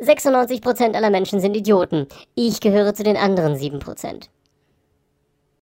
96% aller Menschen sind Idioten. Ich gehöre zu den anderen 7%.